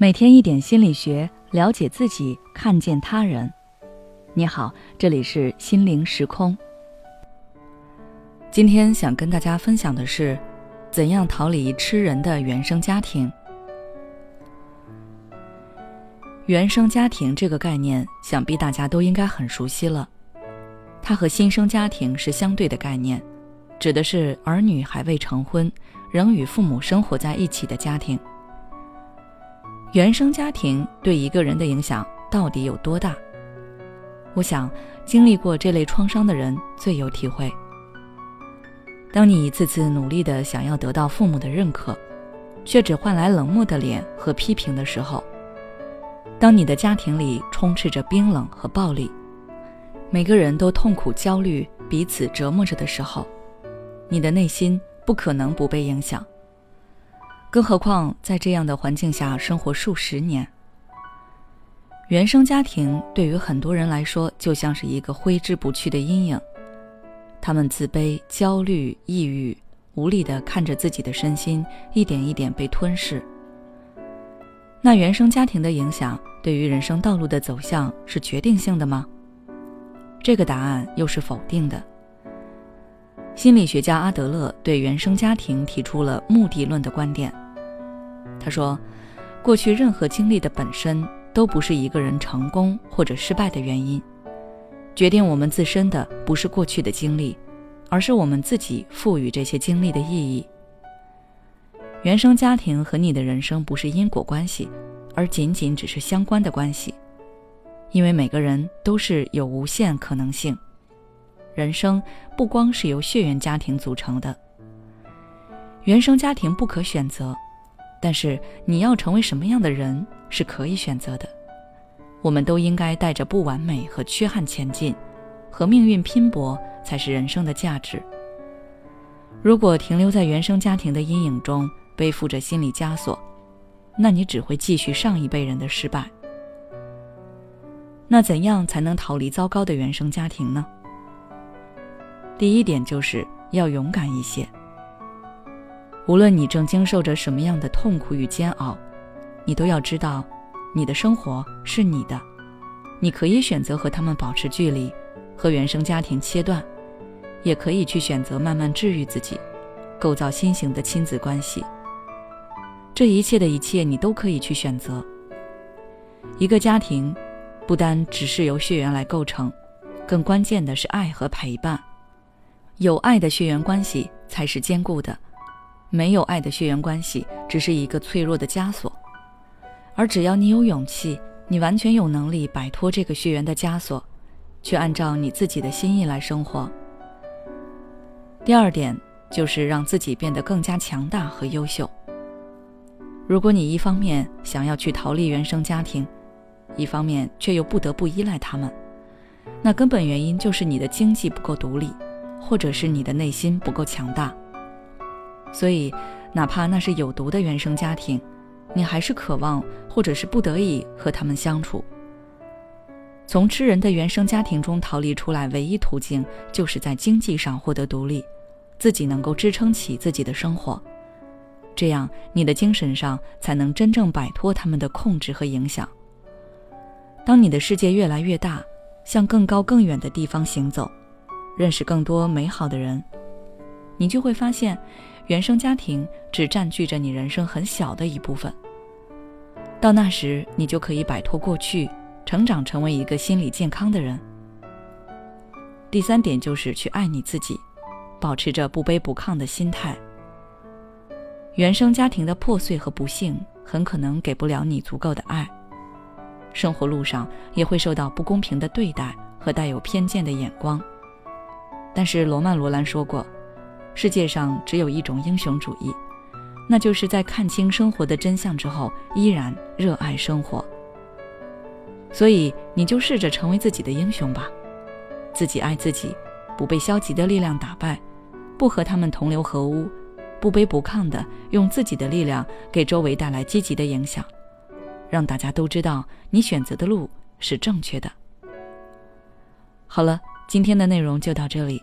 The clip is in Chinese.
每天一点心理学，了解自己，看见他人。你好，这里是心灵时空。今天想跟大家分享的是，怎样逃离吃人的原生家庭。原生家庭这个概念，想必大家都应该很熟悉了。它和新生家庭是相对的概念，指的是儿女还未成婚，仍与父母生活在一起的家庭。原生家庭对一个人的影响到底有多大？我想，经历过这类创伤的人最有体会。当你一次次努力的想要得到父母的认可，却只换来冷漠的脸和批评的时候；当你的家庭里充斥着冰冷和暴力，每个人都痛苦、焦虑，彼此折磨着的时候，你的内心不可能不被影响。更何况在这样的环境下生活数十年，原生家庭对于很多人来说就像是一个挥之不去的阴影。他们自卑、焦虑、抑郁，无力的看着自己的身心一点一点被吞噬。那原生家庭的影响对于人生道路的走向是决定性的吗？这个答案又是否定的。心理学家阿德勒对原生家庭提出了目的论的观点。他说，过去任何经历的本身都不是一个人成功或者失败的原因，决定我们自身的不是过去的经历，而是我们自己赋予这些经历的意义。原生家庭和你的人生不是因果关系，而仅仅只是相关的关系，因为每个人都是有无限可能性。人生不光是由血缘家庭组成的，原生家庭不可选择，但是你要成为什么样的人是可以选择的。我们都应该带着不完美和缺憾前进，和命运拼搏才是人生的价值。如果停留在原生家庭的阴影中，背负着心理枷锁，那你只会继续上一辈人的失败。那怎样才能逃离糟糕的原生家庭呢？第一点就是要勇敢一些。无论你正经受着什么样的痛苦与煎熬，你都要知道，你的生活是你的，你可以选择和他们保持距离，和原生家庭切断，也可以去选择慢慢治愈自己，构造新型的亲子关系。这一切的一切，你都可以去选择。一个家庭，不单只是由血缘来构成，更关键的是爱和陪伴。有爱的血缘关系才是坚固的，没有爱的血缘关系只是一个脆弱的枷锁。而只要你有勇气，你完全有能力摆脱这个血缘的枷锁，去按照你自己的心意来生活。第二点就是让自己变得更加强大和优秀。如果你一方面想要去逃离原生家庭，一方面却又不得不依赖他们，那根本原因就是你的经济不够独立。或者是你的内心不够强大，所以哪怕那是有毒的原生家庭，你还是渴望或者是不得已和他们相处。从吃人的原生家庭中逃离出来，唯一途径就是在经济上获得独立，自己能够支撑起自己的生活，这样你的精神上才能真正摆脱他们的控制和影响。当你的世界越来越大，向更高更远的地方行走。认识更多美好的人，你就会发现，原生家庭只占据着你人生很小的一部分。到那时，你就可以摆脱过去，成长成为一个心理健康的人。第三点就是去爱你自己，保持着不卑不亢的心态。原生家庭的破碎和不幸很可能给不了你足够的爱，生活路上也会受到不公平的对待和带有偏见的眼光。但是罗曼·罗兰说过，世界上只有一种英雄主义，那就是在看清生活的真相之后，依然热爱生活。所以你就试着成为自己的英雄吧，自己爱自己，不被消极的力量打败，不和他们同流合污，不卑不亢的用自己的力量给周围带来积极的影响，让大家都知道你选择的路是正确的。好了，今天的内容就到这里。